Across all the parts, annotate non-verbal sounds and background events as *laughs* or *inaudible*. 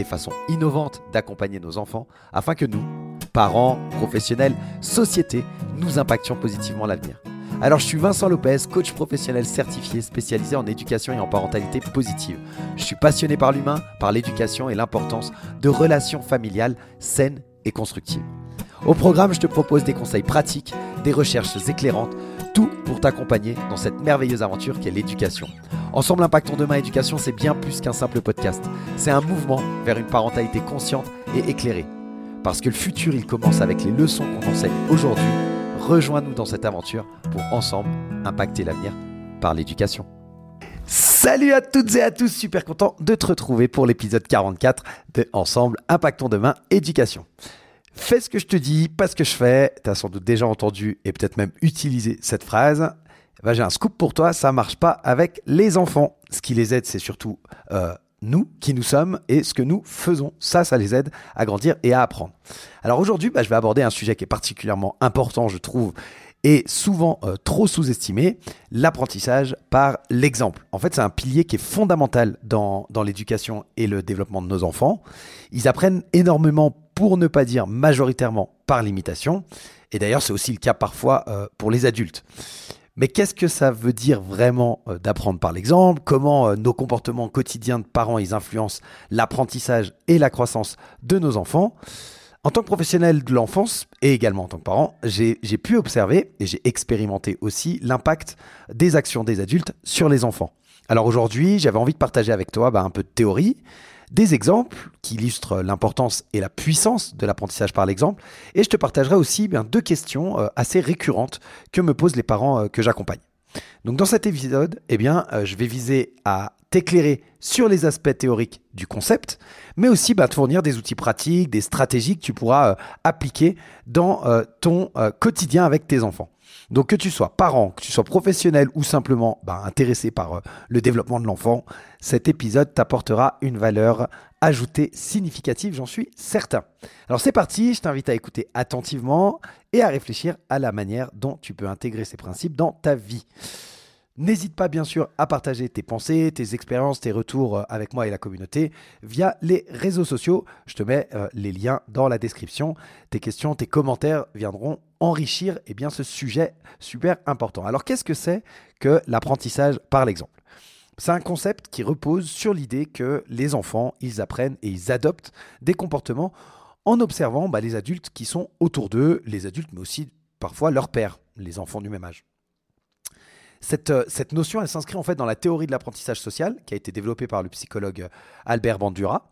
des façons innovantes d'accompagner nos enfants afin que nous, parents, professionnels, société, nous impactions positivement l'avenir. Alors je suis Vincent Lopez, coach professionnel certifié spécialisé en éducation et en parentalité positive. Je suis passionné par l'humain, par l'éducation et l'importance de relations familiales saines et constructives. Au programme, je te propose des conseils pratiques, des recherches éclairantes, tout pour t'accompagner dans cette merveilleuse aventure qu'est l'éducation. Ensemble Impactons Demain Éducation, c'est bien plus qu'un simple podcast. C'est un mouvement vers une parentalité consciente et éclairée. Parce que le futur, il commence avec les leçons qu'on enseigne aujourd'hui. Rejoins-nous dans cette aventure pour ensemble impacter l'avenir par l'éducation. Salut à toutes et à tous, super content de te retrouver pour l'épisode 44 de Ensemble Impactons Demain Éducation. Fais ce que je te dis, pas ce que je fais. Tu as sans doute déjà entendu et peut-être même utilisé cette phrase. Ben, j'ai un scoop pour toi, ça marche pas avec les enfants. Ce qui les aide, c'est surtout euh, nous, qui nous sommes et ce que nous faisons. Ça, ça les aide à grandir et à apprendre. Alors aujourd'hui, bah, je vais aborder un sujet qui est particulièrement important, je trouve, et souvent euh, trop sous-estimé, l'apprentissage par l'exemple. En fait, c'est un pilier qui est fondamental dans, dans l'éducation et le développement de nos enfants. Ils apprennent énormément, pour ne pas dire majoritairement, par l'imitation. Et d'ailleurs, c'est aussi le cas parfois euh, pour les adultes. Mais qu'est-ce que ça veut dire vraiment euh, d'apprendre par l'exemple? Comment euh, nos comportements quotidiens de parents ils influencent l'apprentissage et la croissance de nos enfants? En tant que professionnel de l'enfance et également en tant que parent, j'ai pu observer et j'ai expérimenté aussi l'impact des actions des adultes sur les enfants. Alors aujourd'hui, j'avais envie de partager avec toi bah, un peu de théorie, des exemples qui illustrent l'importance et la puissance de l'apprentissage par l'exemple. Et je te partagerai aussi bien, deux questions euh, assez récurrentes que me posent les parents euh, que j'accompagne. Donc dans cet épisode, eh bien, euh, je vais viser à t'éclairer sur les aspects théoriques du concept, mais aussi bah, te fournir des outils pratiques, des stratégies que tu pourras appliquer dans ton quotidien avec tes enfants. Donc que tu sois parent, que tu sois professionnel ou simplement bah, intéressé par euh, le développement de l'enfant, cet épisode t'apportera une valeur ajoutée significative, j'en suis certain. Alors c'est parti, je t'invite à écouter attentivement et à réfléchir à la manière dont tu peux intégrer ces principes dans ta vie. N'hésite pas bien sûr à partager tes pensées, tes expériences, tes retours euh, avec moi et la communauté via les réseaux sociaux. Je te mets euh, les liens dans la description. Tes questions, tes commentaires viendront enrichir eh bien, ce sujet super important. Alors qu'est-ce que c'est que l'apprentissage par l'exemple? C'est un concept qui repose sur l'idée que les enfants, ils apprennent et ils adoptent des comportements en observant bah, les adultes qui sont autour d'eux, les adultes, mais aussi parfois leurs pères, les enfants du même âge. Cette, euh, cette notion, elle s'inscrit en fait dans la théorie de l'apprentissage social qui a été développée par le psychologue Albert Bandura.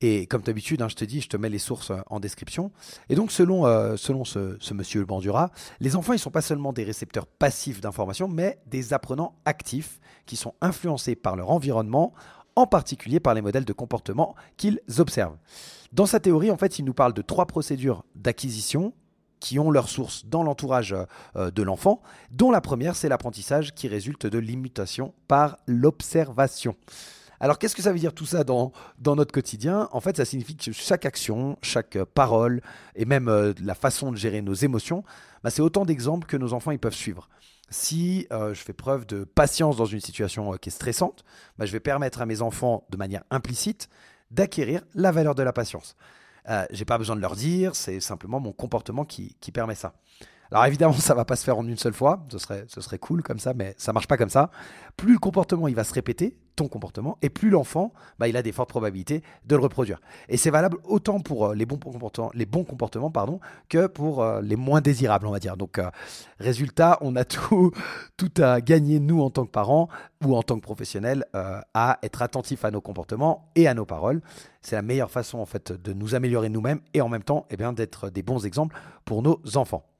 Et comme d'habitude, hein, je te dis, je te mets les sources euh, en description. Et donc, selon, euh, selon ce, ce, monsieur Bandura, les enfants, ils ne sont pas seulement des récepteurs passifs d'informations, mais des apprenants actifs qui sont influencés par leur environnement, en particulier par les modèles de comportement qu'ils observent. Dans sa théorie, en fait, il nous parle de trois procédures d'acquisition, qui ont leur source dans l'entourage euh, de l'enfant, dont la première, c'est l'apprentissage qui résulte de l'imitation par l'observation. Alors qu'est-ce que ça veut dire tout ça dans, dans notre quotidien? En fait, ça signifie que chaque action, chaque parole et même euh, la façon de gérer nos émotions, bah, c'est autant d'exemples que nos enfants ils peuvent suivre. Si euh, je fais preuve de patience dans une situation qui est stressante, bah, je vais permettre à mes enfants, de manière implicite, d'acquérir la valeur de la patience. Euh, j'ai pas besoin de leur dire, c'est simplement mon comportement qui, qui, permet ça. Alors évidemment, *laughs* ça va pas se faire en une seule fois, ce serait, ce serait cool comme ça, mais ça marche pas comme ça. Plus le comportement il va se répéter, ton comportement, et plus l'enfant, bah, il a des fortes probabilités de le reproduire. Et c'est valable autant pour euh, les bons comportements, les bons comportements pardon, que pour euh, les moins désirables, on va dire. Donc, résultat, on a *laughs* tout, tout à gagner, nous, en tant que parents ou en tant que professionnels, à être attentifs à nos comportements et à nos paroles. C'est la meilleure façon, en fait, de nous améliorer nous-mêmes et en même temps, eh d'être des bons exemples pour nos enfants.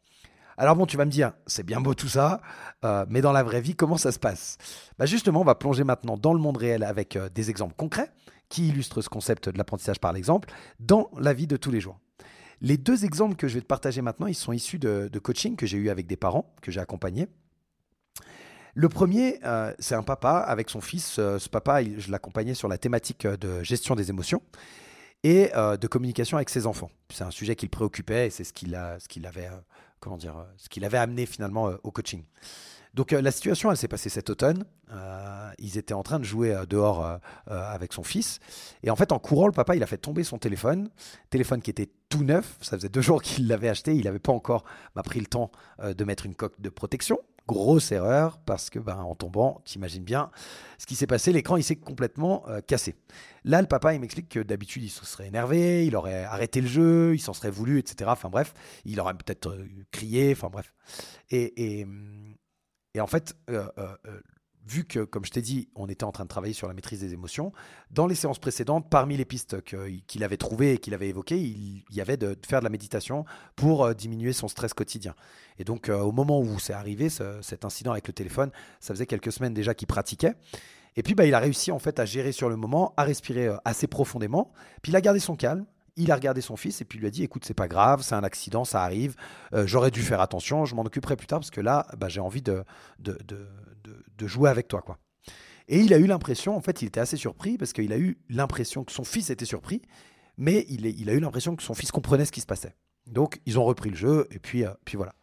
Alors bon, tu vas me dire, c'est bien beau tout ça, euh, mais dans la vraie vie, comment ça se passe? Bah Justement, on va plonger maintenant dans le monde réel avec euh, des exemples concrets qui illustrent ce concept de l'apprentissage par l'exemple dans la vie de tous les jours. Les deux exemples que je vais te partager maintenant, ils sont issus de, coaching que j'ai eu avec des parents que j'ai accompagnés. Le premier, euh, c'est un papa avec son fils. Ce papa, je l'accompagnais sur la thématique de gestion des émotions et de communication avec ses enfants. C'est un sujet qui le préoccupait et c'est ce qu'il avait, comment dire, ce qu'il avait amené finalement au coaching. Donc la situation, elle s'est passée cet automne. ils étaient en train de jouer dehors avec son fils. Et en fait, en courant, le papa, il a fait tomber son téléphone. Téléphone qui était tout neuf. Ça faisait deux *laughs* jours qu'il l'avait acheté. Il n'avait pas encore bah, pris le temps de mettre une coque de protection. Grosse erreur parce que ben, en tombant, t'imagines bien ce qui s'est passé. L'écran, il s'est complètement cassé. Là, le papa, il m'explique que d'habitude, il se serait énervé, il aurait arrêté le jeu, il s'en serait voulu, etc. Enfin bref, il aurait peut-être crié. Enfin bref. Et, en fait, euh, euh, euh, vu que, comme je t'ai dit, on était en train de travailler sur la maîtrise des émotions, dans les séances précédentes, parmi les pistes qu'il avait trouvées et qu'il avait évoquées, il, y avait de, faire de la méditation pour diminuer son stress quotidien. Et donc, au moment où c'est arrivé, cet incident avec le téléphone, ça faisait quelques semaines déjà qu'il pratiquait. Et puis, bah, il a réussi en fait à gérer sur le moment, à respirer assez profondément. Puis, il a gardé son calme il a regardé son fils et puis lui a dit écoute c'est pas grave c'est un accident ça arrive euh, j'aurais dû faire attention je m'en occuperai plus tard parce que là bah, j'ai envie de de, de, jouer avec toi quoi et il a eu l'impression en fait il était assez surpris parce qu'il a eu l'impression que son fils était surpris mais il, il a eu l'impression que son fils comprenait ce qui se passait donc ils ont repris le jeu et puis euh, puis voilà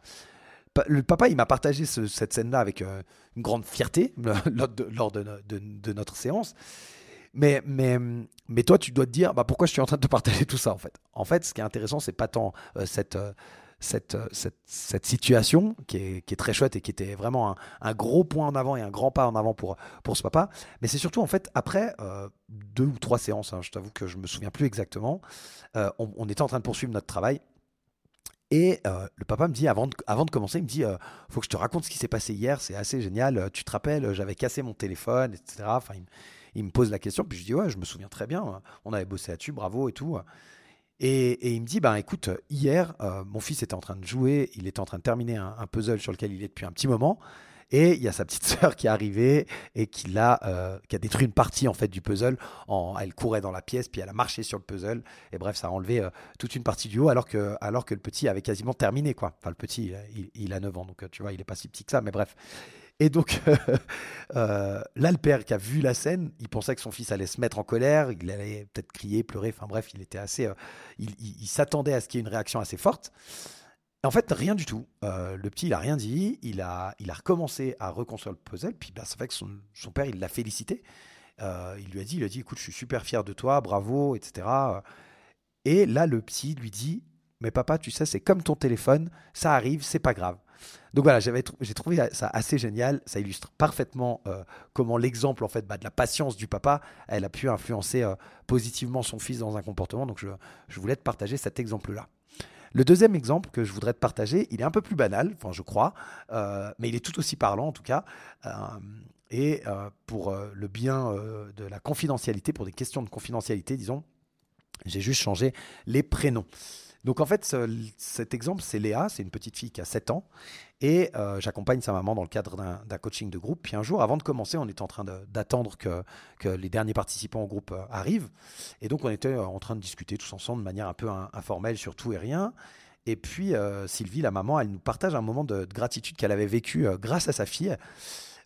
le papa, il m'a partagé cette scène-là avec euh, une grande fierté *laughs* lors de, notre séance. Mais, mais, mais toi, tu dois te dire bah, pourquoi je suis en train de te partager tout ça en fait? En fait, ce qui est intéressant, c'est pas tant euh, cette, cette, euh, cette, situation qui est, très chouette et qui était vraiment un, gros point en avant et un grand pas en avant pour, ce papa. Mais c'est surtout en fait après deux ou trois séances, hein, je t'avoue que je me souviens plus exactement, on, on, était en train de poursuivre notre travail. Et le papa me dit, avant de, commencer, il me dit, faut que je te raconte ce qui s'est passé hier, c'est assez génial. Tu te rappelles, j'avais cassé mon téléphone, etc. Enfin, il, me pose la question, puis je dis ouais, je me souviens très bien, on avait bossé là-dessus, bravo et tout. Et, il me dit, ben écoute, hier, euh, mon fils était en train de jouer, il était en train de terminer un, puzzle sur lequel il est depuis un petit moment. Et il y a sa petite *laughs* sœur qui est arrivée et qui a, euh, qui a détruit une partie en fait du puzzle. En, elle courait dans la pièce, puis elle a marché sur le puzzle. Et bref, ça a enlevé euh, toute une partie du haut, alors que, alors que le petit avait quasiment terminé. Quoi. Enfin, le petit, il, il a 9 ans, donc tu vois, il n'est pas si petit que ça, mais bref. Et donc, *laughs* euh, là, le père qui a vu la scène, il pensait que son fils allait se mettre en colère, il allait peut-être crier, pleurer, enfin bref, il était assez. Euh, il, s'attendait à ce qu'il y ait une réaction assez forte. En fait, rien du tout. Euh, le petit, il a rien dit. Il a, il a recommencé à reconstruire le puzzle. Puis, bah, c'est vrai que son, père, il l'a félicité. il lui a dit, il a dit, écoute, je suis super fier de toi, bravo, etc. Et là, le petit lui dit, mais papa, tu sais, c'est comme ton téléphone, ça arrive, c'est pas grave. Donc voilà, j'ai trouvé ça assez génial. Ça illustre parfaitement euh, comment l'exemple en fait bah, de la patience du papa, elle a pu influencer euh, positivement son fils dans un comportement. Donc je, voulais te partager cet exemple-là. Le deuxième exemple que je voudrais te partager, il est un peu plus banal, enfin je crois, euh, mais il est tout aussi parlant en tout cas. et pour le bien de la confidentialité, pour des questions de confidentialité, disons, j'ai juste changé les prénoms. Donc en fait, cet exemple, c'est Léa, c'est une petite fille qui a 7 ans, et euh, j'accompagne sa maman dans le cadre d'un coaching de groupe. Puis un jour, avant de commencer, on était en train d'attendre que, les derniers participants au groupe euh, arrivent, et donc on était euh, en train de discuter tous ensemble de manière un peu informelle sur tout et rien. Et puis Sylvie, la maman, elle nous partage un moment de, de gratitude qu'elle avait vécu grâce à sa fille.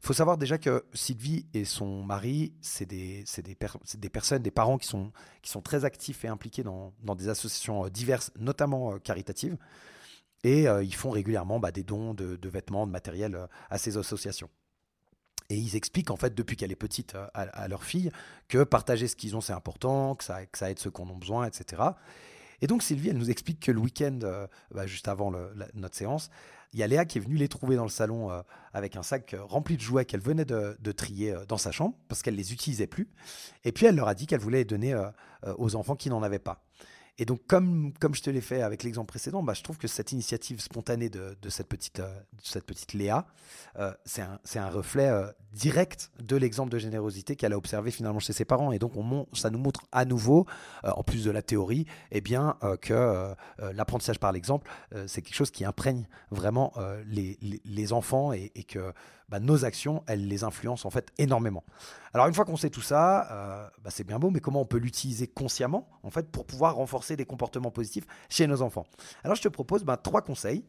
Faut savoir déjà que Sylvie et son mari, c'est des, des, des, personnes, des parents qui sont, qui sont très actifs et impliqués dans, dans des associations euh, diverses, notamment euh, caritatives. Et euh, ils font régulièrement bah, des dons de, vêtements, de matériel à ces associations. Et ils expliquent en fait depuis qu'elle est petite à, leur fille que partager ce qu'ils ont c'est important, que ça, que ça aide ceux qui en ont besoin, etc. Et donc Sylvie, elle nous explique que le week-end, bah, juste avant notre séance, il y a Léa qui est venue les trouver dans le salon euh, avec un sac euh, rempli de jouets qu'elle venait de, trier euh, dans sa chambre parce qu'elle les utilisait plus. Et puis elle leur a dit qu'elle voulait les donner aux enfants qui n'en avaient pas. Et donc, comme, comme je te l'ai fait avec l'exemple précédent, bah, je trouve que cette initiative spontanée de, de cette, petite, de cette petite Léa, c'est un, un, reflet direct de l'exemple de générosité qu'elle a observé finalement chez ses parents. Et donc, on, ça nous montre à nouveau, en plus de la théorie, eh bien, que l'apprentissage par l'exemple, c'est quelque chose qui imprègne vraiment les, les, enfants et que bah, nos actions, elles les influencent en fait énormément. Alors une fois qu'on sait tout ça, bah, c'est bien beau, mais comment on peut l'utiliser consciemment en fait pour pouvoir renforcer des comportements positifs chez nos enfants? Alors je te propose ben, trois conseils,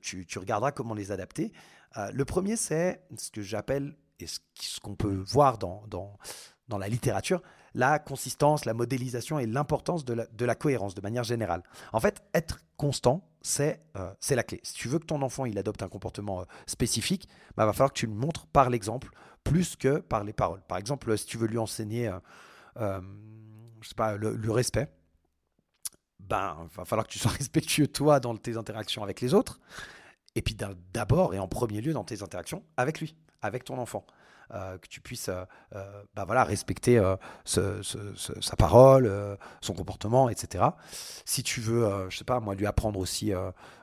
tu, regarderas comment les adapter. Euh, le premier, c'est ce que j'appelle, et ce qu'on peut voir dans, dans, dans la littérature, la consistance, la modélisation et l'importance de la, cohérence de manière générale. En fait, être constant, c'est euh, la clé. Si tu veux que ton enfant il adopte un comportement euh, spécifique, il bah, va falloir que tu le montres par l'exemple plus que par les paroles. Par exemple, si tu veux lui enseigner euh, je sais pas, le, respect, ben, il va falloir que tu sois *laughs* respectueux toi dans tes interactions avec les autres, et puis d'abord et en premier lieu dans tes interactions avec lui, avec ton enfant. Euh, que tu puisses euh, euh, bah voilà, respecter sa parole, son comportement, etc. Si tu veux, je sais pas, moi, lui apprendre aussi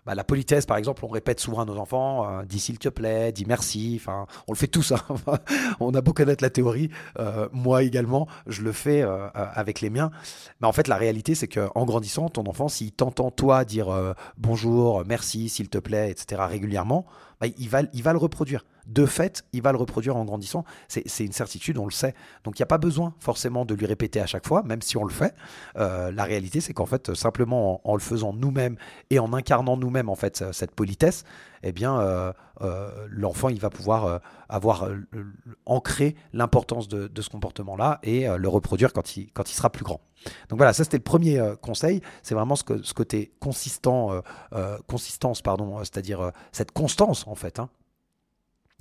bah, la politesse, par exemple, on répète souvent à nos enfants, dis s'il te plaît, dis merci, enfin, on le fait tous, hein. *laughs* on a beau connaître la théorie, moi également, je le fais avec les miens, mais en fait, la réalité, c'est qu'en grandissant, ton enfant, s'il t'entend, toi, dire bonjour, merci, s'il te plaît, etc., régulièrement, bah, il, va, il va le reproduire de fait, il va le reproduire en grandissant. C'est une certitude, on le sait. Donc il n'y a pas besoin forcément de lui répéter à chaque fois, même si on le fait. Euh, la réalité, c'est qu'en fait, simplement en, le faisant nous-mêmes et en incarnant nous-mêmes en fait cette politesse, eh bien, euh, euh, l'enfant il va pouvoir avoir ancré l'importance de, ce comportement-là et le reproduire quand il, quand il sera plus grand. Donc voilà, ça c'était le premier conseil. C'est vraiment ce, ce côté consistant, consistance, pardon, c'est-à-dire cette constance en fait. Hein,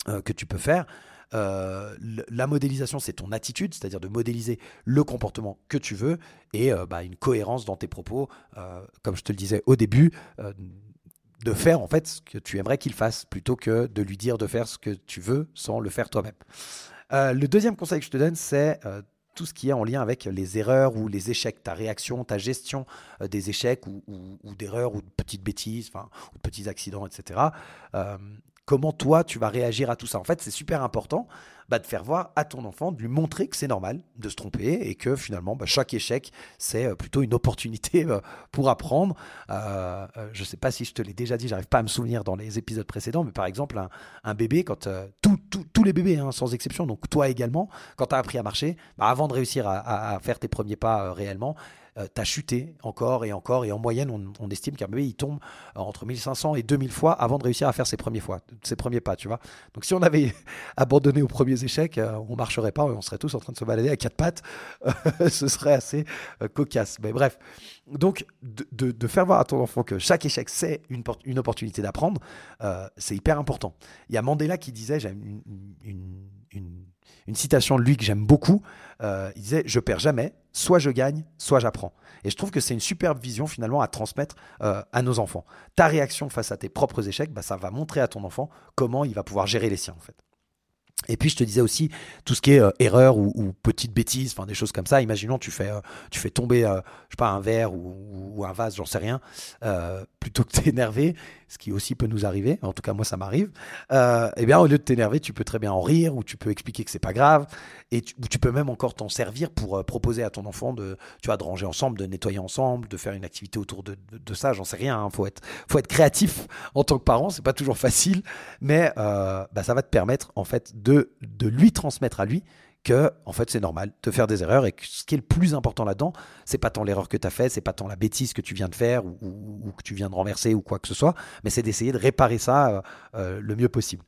euh, que tu peux faire. Euh, la modélisation, c'est ton attitude, c'est-à-dire de modéliser le comportement que tu veux et euh, bah, une cohérence dans tes propos, comme je te le disais au début, de faire en fait ce que tu aimerais qu'il fasse plutôt que de lui dire de faire ce que tu veux sans le faire toi-même. le deuxième conseil que je te donne, c'est tout ce qui est en lien avec les erreurs ou les échecs, ta réaction, ta gestion des échecs ou, d'erreurs ou de petites bêtises, ou de petits accidents, etc comment toi tu vas réagir à tout ça? En fait, c'est super important bah, de faire voir à ton enfant, de lui montrer que c'est normal de se tromper et que finalement, bah, chaque échec, c'est euh, plutôt une opportunité euh, pour apprendre. Euh, je ne sais pas si je te l'ai déjà dit, j'arrive pas à me souvenir dans les épisodes précédents, mais par exemple, un, bébé, quand tous les bébés, hein, sans exception, donc toi également, quand tu as appris à marcher, bah, avant de réussir à faire tes premiers pas réellement, euh, tu as chuté encore et encore. Et en moyenne, on, estime qu'un bébé, il tombe euh, entre 1500 et 2000 fois avant de réussir à faire ses premiers, fois, ses premiers pas, tu vois. Donc si on avait *laughs* abandonné aux premiers échecs, euh, on marcherait pas, on serait tous en train de se balader à quatre pattes. *laughs* Ce serait assez cocasse. Mais bref, donc de, faire voir à ton enfant que chaque échec, c'est une, opportunité d'apprendre, c'est hyper important. Il y a Mandela qui disait, j'ai une citation de lui que j'aime beaucoup. Euh, il disait Je perds jamais, soit je gagne, soit j'apprends. Et je trouve que c'est une superbe vision finalement à transmettre euh, à nos enfants. Ta réaction face à tes propres échecs, bah, ça va montrer à ton enfant comment il va pouvoir gérer les siens en fait. Et puis je te disais aussi tout ce qui est euh, erreur ou, ou petite bêtise, enfin des choses comme ça. Imaginons tu fais tu fais tomber je sais pas un verre ou, ou un vase, j'en sais rien, plutôt que *laughs* t'énerver ce qui aussi peut nous arriver, en tout cas moi ça m'arrive, euh, eh bien au lieu de t'énerver, tu peux très bien en rire ou tu peux expliquer que c'est pas grave et tu, tu peux même encore t'en servir pour euh, proposer à ton enfant de, tu vois, de ranger ensemble, de nettoyer ensemble, de faire une activité autour de, de, ça. J'en sais rien. Hein. Faut être, faut être créatif *laughs* en tant que parent. C'est pas toujours facile, mais euh, bah, ça va te permettre en fait de, de lui transmettre à lui que en fait c'est normal de faire des erreurs et que ce qui est le plus important là-dedans, c'est pas tant l'erreur que tu as fait, c'est pas tant la bêtise que tu viens de faire ou, que tu viens de renverser ou quoi que ce soit, mais c'est d'essayer de réparer ça euh, euh, le mieux possible.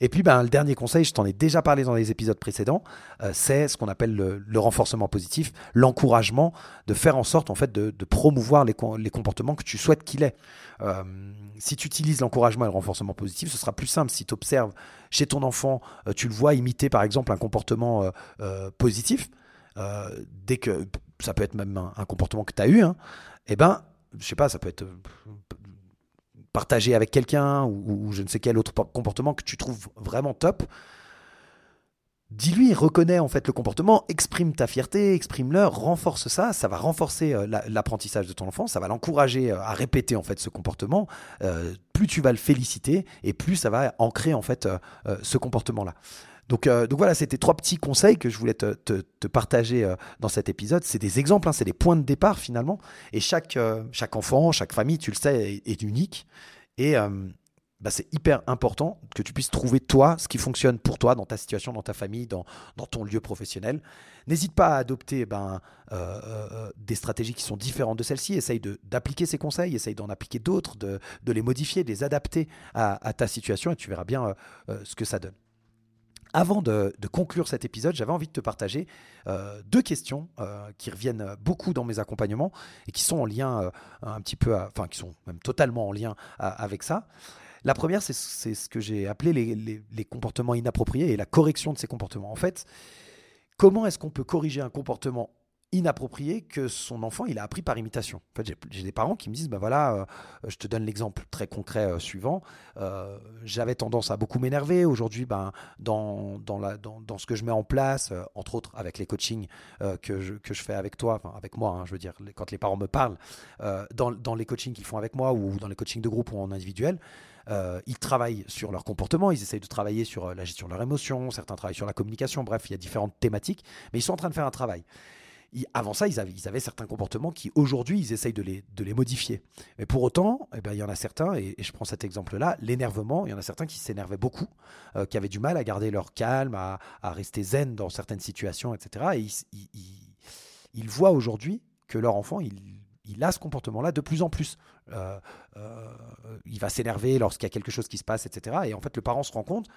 Et puis, ben, le dernier conseil, je t'en ai déjà parlé dans les épisodes précédents, euh, c'est ce qu'on appelle le, renforcement positif, l'encouragement de faire en sorte en fait de, promouvoir les, les, comportements que tu souhaites qu'il ait. Euh, si tu utilises l'encouragement et le renforcement positif, ce sera plus simple. Si tu observes chez ton enfant, euh, tu le vois imiter par exemple un comportement positif, dès que ça peut être même un, comportement que tu as eu, hein, eh ben, je sais pas, ça peut être partager avec quelqu'un ou, je ne sais quel autre comportement que tu trouves vraiment top, dis-lui, reconnais en fait le comportement, exprime ta fierté, exprime-le, renforce ça, ça va renforcer euh, l'apprentissage de ton enfant, ça va l'encourager euh, à répéter en fait ce comportement. Euh, plus tu vas le féliciter et plus ça va ancrer en fait ce comportement-là. Donc, euh, donc voilà, c'était trois petits conseils que je voulais te, partager euh, dans cet épisode. C'est des exemples, hein, c'est des points de départ finalement. Et chaque, euh, enfant, chaque famille, tu le sais, est, unique. Et bah, c'est hyper important que tu puisses trouver toi ce qui fonctionne pour toi dans ta situation, dans ta famille, dans, ton lieu professionnel. N'hésite pas à adopter ben, euh, euh, des stratégies qui sont différentes de celles-ci. Essaye d'appliquer ces conseils, essaye d'en appliquer d'autres, de, les modifier, de les adapter à, ta situation et tu verras bien ce que ça donne. Avant de, conclure cet épisode, j'avais envie de te partager deux questions qui reviennent beaucoup dans mes accompagnements et qui sont en lien un petit peu, enfin qui sont même totalement en lien avec ça. La première, c'est ce que j'ai appelé les, comportements inappropriés et la correction de ces comportements. En fait, comment est-ce qu'on peut corriger un comportement inapproprié que son enfant il a appris par imitation. En fait, j'ai des parents qui me disent, ben voilà, euh, je te donne l'exemple très concret euh, suivant. Euh, j'avais tendance à beaucoup m'énerver. Aujourd'hui, ben, dans, dans, la, dans, dans, ce que je mets en place, entre autres avec les coachings que, je, que je fais avec toi, enfin avec moi, hein, je veux dire, quand les parents me parlent, dans, dans les coachings qu'ils font avec moi ou dans les coachings de groupe ou en individuel, ils travaillent sur leur comportement, ils essayent de travailler sur la gestion de leurs émotions, certains travaillent sur la communication, bref, il y a différentes thématiques, mais ils sont en train de faire un travail. Avant ça, ils avaient, certains comportements qui, aujourd'hui, ils essayent de les, modifier. Mais pour autant, eh ben, il y en a certains, et, je prends cet exemple-là, l'énervement, il y en a certains qui s'énervaient beaucoup, euh, qui avaient du mal à garder leur calme, à, rester zen dans certaines situations, etc. Et ils, voient aujourd'hui que leur enfant, il a ce comportement-là de plus en plus. Euh, euh, il va s'énerver lorsqu'il y a quelque chose qui se passe, etc. Et en fait, le parent se rend compte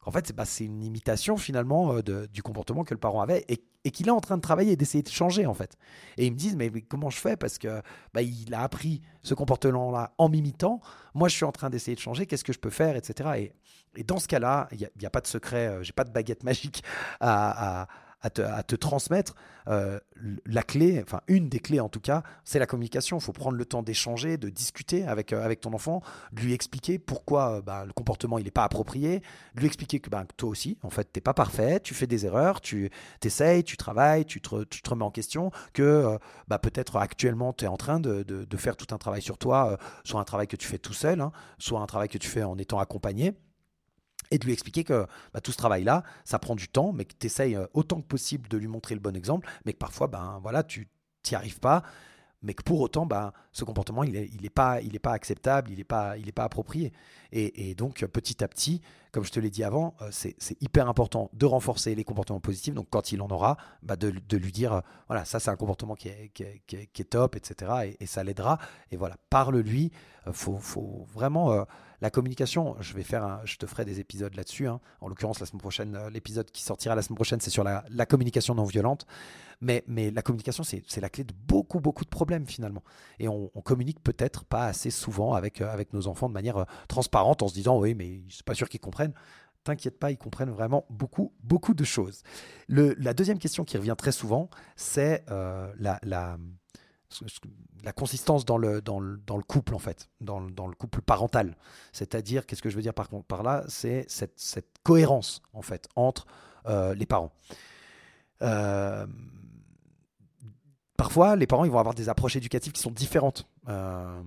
qu'en fait, bah, c'est une imitation finalement du comportement que le parent avait et, qu'il est en train de travailler et d'essayer de changer en fait. Et ils me disent, mais, comment je fais? Parce que bah, il a appris ce comportement-là en m'imitant. Moi, je suis en train d'essayer de changer. Qu'est-ce que je peux faire, etc. Et, dans ce cas-là, il n'y a, pas de secret. j'ai pas de baguette magique à te, transmettre. Euh, la clé, enfin une des clés en tout cas, c'est la communication. Il faut prendre le temps d'échanger, de discuter avec, euh, avec ton enfant, lui expliquer pourquoi euh, bah, le comportement il n'est pas approprié, lui expliquer que, bah, toi aussi, en fait, tu n'es pas parfait, tu fais des erreurs, tu essayes, tu travailles, tu te, tu te, remets en question, que bah, peut-être actuellement tu es en train de, de, faire tout un travail sur toi, soit un travail que tu fais tout seul, hein, soit un travail que tu fais en étant accompagné et de lui expliquer que bah, tout ce travail-là, ça prend du temps, mais que tu essayes euh, autant que possible de lui montrer le bon exemple, mais que parfois, ben, voilà, tu n'y arrives pas, mais que pour autant, ben, ce comportement, il n'est pas, acceptable, il n'est pas, approprié. Et, donc, petit à petit, comme je te l'ai dit avant, euh, c'est hyper important de renforcer les comportements positifs. Donc, quand il en aura, bah, de, lui dire, euh, voilà, ça, c'est un comportement qui est, top, etc. Et, ça l'aidera. Et voilà, parle-lui. Faut, faut, vraiment la communication, je vais faire, je te ferai des épisodes là-dessus. Hein. En l'occurrence, la semaine prochaine, euh, l'épisode qui sortira la semaine prochaine, c'est sur la, communication non violente. Mais, la communication, c'est la clé de beaucoup, beaucoup de problèmes finalement. Et on, communique peut-être pas assez souvent avec, euh, nos enfants de manière euh, transparente en se disant oui, mais je suis pas sûr qu'ils comprennent t'inquiète pas, ils comprennent vraiment beaucoup, beaucoup de choses. la deuxième question qui revient très souvent, c'est la consistance dans le, dans le, dans le couple, en fait, dans, dans le couple parental. C'est-à-dire, qu'est-ce que je veux dire par, par là? C'est cette, cette, cohérence, en fait, entre euh, les parents. Euh, parfois, les parents ils vont avoir des approches éducatives qui sont différentes. Euh,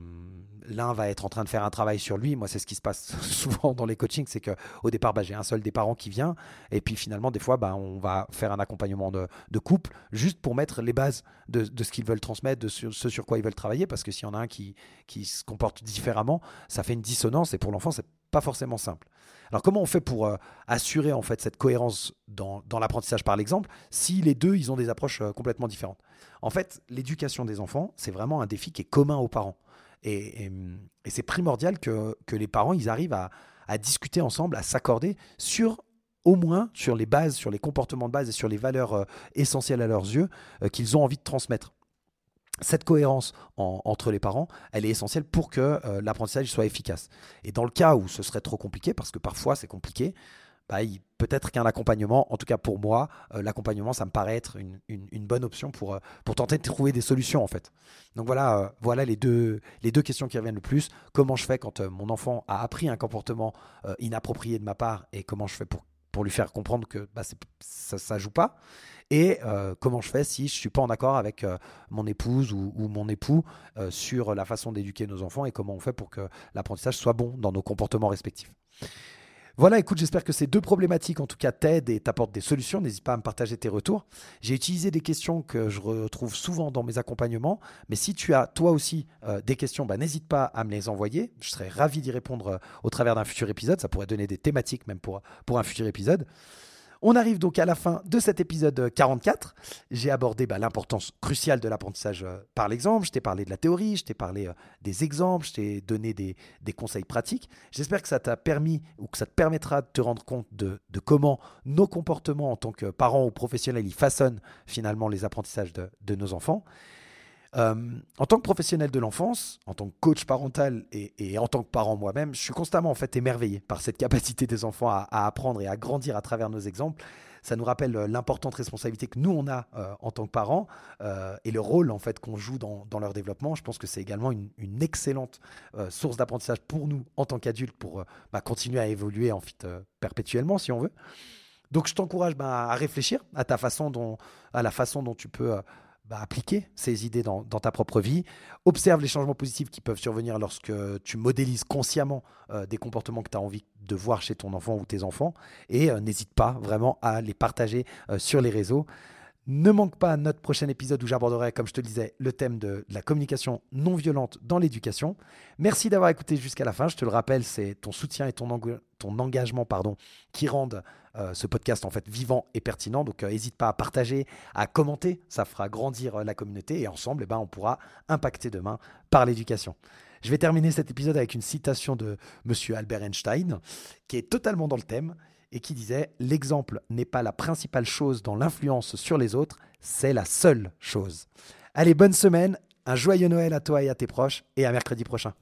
l'un va être en train de faire un travail sur lui. Moi, c'est ce qui se passe *laughs* souvent dans les coachings, c'est qu'au départ, bah, j'ai un seul des parents qui vient, et puis finalement, des fois, bah, on va faire un accompagnement de, couple juste pour mettre les bases de, ce qu'ils veulent transmettre, de ce, sur quoi ils veulent travailler, parce que s'il y en a un qui, qui se comporte différemment, ça fait une dissonance, et pour l'enfant, c'est pas forcément simple. Alors comment on fait pour euh, assurer en fait cette cohérence dans, l'apprentissage par l'exemple si les deux ils ont des approches euh, complètement différentes? En fait, l'éducation des enfants, c'est vraiment un défi qui est commun aux parents. Et, c'est primordial que, les parents ils arrivent à, discuter ensemble, à s'accorder sur au moins sur les bases, sur les comportements de base et sur les valeurs euh, essentielles à leurs yeux euh, qu'ils ont envie de transmettre. Cette cohérence entre les parents, elle est essentielle pour que euh, l'apprentissage soit efficace. Et dans le cas où ce serait trop compliqué, parce que parfois c'est compliqué, bah, peut-être qu'un accompagnement, en tout cas pour moi, euh, l'accompagnement, ça me paraît être une, bonne option pour, euh, pour tenter de trouver des solutions en fait. Donc voilà, euh, voilà les, deux, les deux questions qui reviennent le plus. Comment je fais quand mon enfant a appris un comportement inapproprié de ma part et comment je fais pour, pour lui faire comprendre que bah, ça ne joue pas? Et comment je fais si je ne suis pas en accord avec mon épouse ou, ou mon époux sur la façon d'éduquer nos enfants et comment on fait pour que l'apprentissage soit bon dans nos comportements respectifs? Voilà, écoute, j'espère que ces deux problématiques, en tout cas, t'aident et t'apportent des solutions. N'hésite pas à me partager tes retours. J'ai utilisé des questions que je retrouve souvent dans mes accompagnements, mais si tu as toi aussi euh, des questions, bah, n'hésite pas à me les envoyer. Je serais ravi d'y répondre euh, au travers d'un futur épisode. Ça pourrait donner des thématiques même pour, pour un futur épisode. On arrive donc à la fin de cet épisode 44. J'ai abordé bah, l'importance cruciale de l'apprentissage euh, par l'exemple. Je t'ai parlé de la théorie, je t'ai parlé euh, des exemples, je t'ai donné des, conseils pratiques. J'espère que ça t'a permis ou que ça te permettra de te rendre compte de, comment nos comportements en tant que parents ou professionnels ils façonnent finalement les apprentissages de nos enfants. Euh, en tant que professionnel de l'enfance, en tant que coach parental et, en tant que parent moi-même, je suis constamment en fait émerveillé par cette capacité des enfants à, apprendre et à grandir à travers nos exemples. Ça nous rappelle euh, l'importante responsabilité que nous on a euh, en tant que parents et le rôle en fait qu'on joue dans, leur développement. Je pense que c'est également une, excellente source d'apprentissage pour nous en tant qu'adultes pour bah, continuer à évoluer en fait perpétuellement si on veut. Donc je t'encourage bah, à réfléchir à ta façon dont, à la façon dont tu peux bah, appliquer ces idées dans, ta propre vie. Observe les changements positifs qui peuvent survenir lorsque tu modélises consciemment euh, des comportements que tu as envie de voir chez ton enfant ou tes enfants. Et euh, n'hésite pas vraiment à les partager euh, sur les réseaux. Ne manque pas notre prochain épisode où j'aborderai, comme je te le disais, le thème de, la communication non violente dans l'éducation. Merci d'avoir écouté jusqu'à la fin. Je te le rappelle, c'est ton soutien et ton, ton engagement pardon, qui rendent euh, ce podcast en fait vivant et pertinent. Donc n'hésite euh, pas à partager, à commenter, ça fera grandir euh, la communauté et ensemble, eh ben, on pourra impacter demain par l'éducation. Je vais terminer cet épisode avec une citation de Monsieur Albert Einstein qui est totalement dans le thème et qui disait L'exemple n'est pas la principale chose dans l'influence sur les autres, c'est la seule chose. Allez, bonne semaine, un joyeux Noël à toi et à tes proches, et à mercredi prochain.